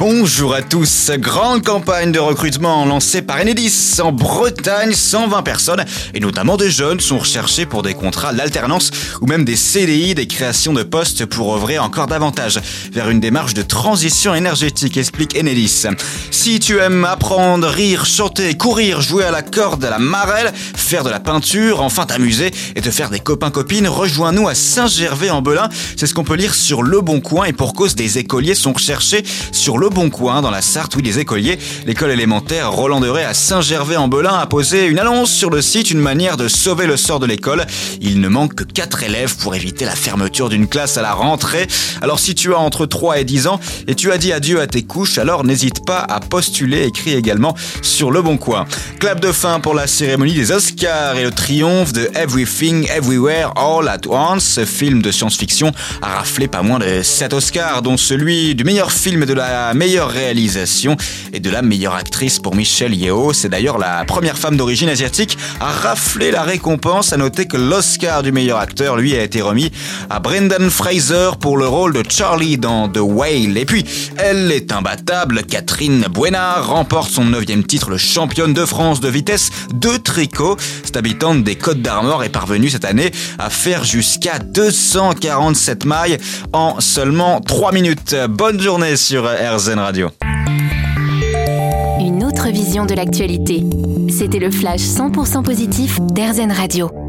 Bonjour à tous. Grande campagne de recrutement lancée par Enedis en Bretagne. 120 personnes, et notamment des jeunes, sont recherchées pour des contrats d'alternance ou même des CDI, des créations de postes pour œuvrer encore davantage vers une démarche de transition énergétique, explique Enedis. Si tu aimes apprendre, rire, chanter, courir, jouer à la corde, à la marelle, faire de la peinture, enfin t'amuser et te faire des copains-copines, rejoins-nous à Saint-Gervais-en-Belin. C'est ce qu'on peut lire sur Le Bon Coin et pour cause des écoliers sont recherchés sur Le Bon Coin dans la Sarthe, oui, des écoliers. L'école élémentaire Roland Deray à Saint-Gervais-en-Belin a posé une annonce sur le site, une manière de sauver le sort de l'école. Il ne manque que 4 élèves pour éviter la fermeture d'une classe à la rentrée. Alors si tu as entre 3 et 10 ans et tu as dit adieu à tes couches, alors n'hésite pas à postuler, écrit également sur Le Bon Coin. Clap de fin pour la cérémonie des Oscars et le triomphe de Everything Everywhere All at Once. Ce film de science-fiction a raflé pas moins de 7 Oscars, dont celui du meilleur film de la meilleure réalisation et de la meilleure actrice pour Michelle Yeoh. C'est d'ailleurs la première femme d'origine asiatique à rafler la récompense. À noter que l'Oscar du meilleur acteur, lui, a été remis à Brendan Fraser pour le rôle de Charlie dans The Whale. Et puis, elle est imbattable. Catherine Buena remporte son neuvième titre, le championne de France de vitesse de tricot. Cette habitante des Côtes d'Armor est parvenue cette année à faire jusqu'à 247 mailles en seulement 3 minutes. Bonne journée sur RZ Une autre vision de l'actualité. C'était le flash 100% positif d'Airzen Radio.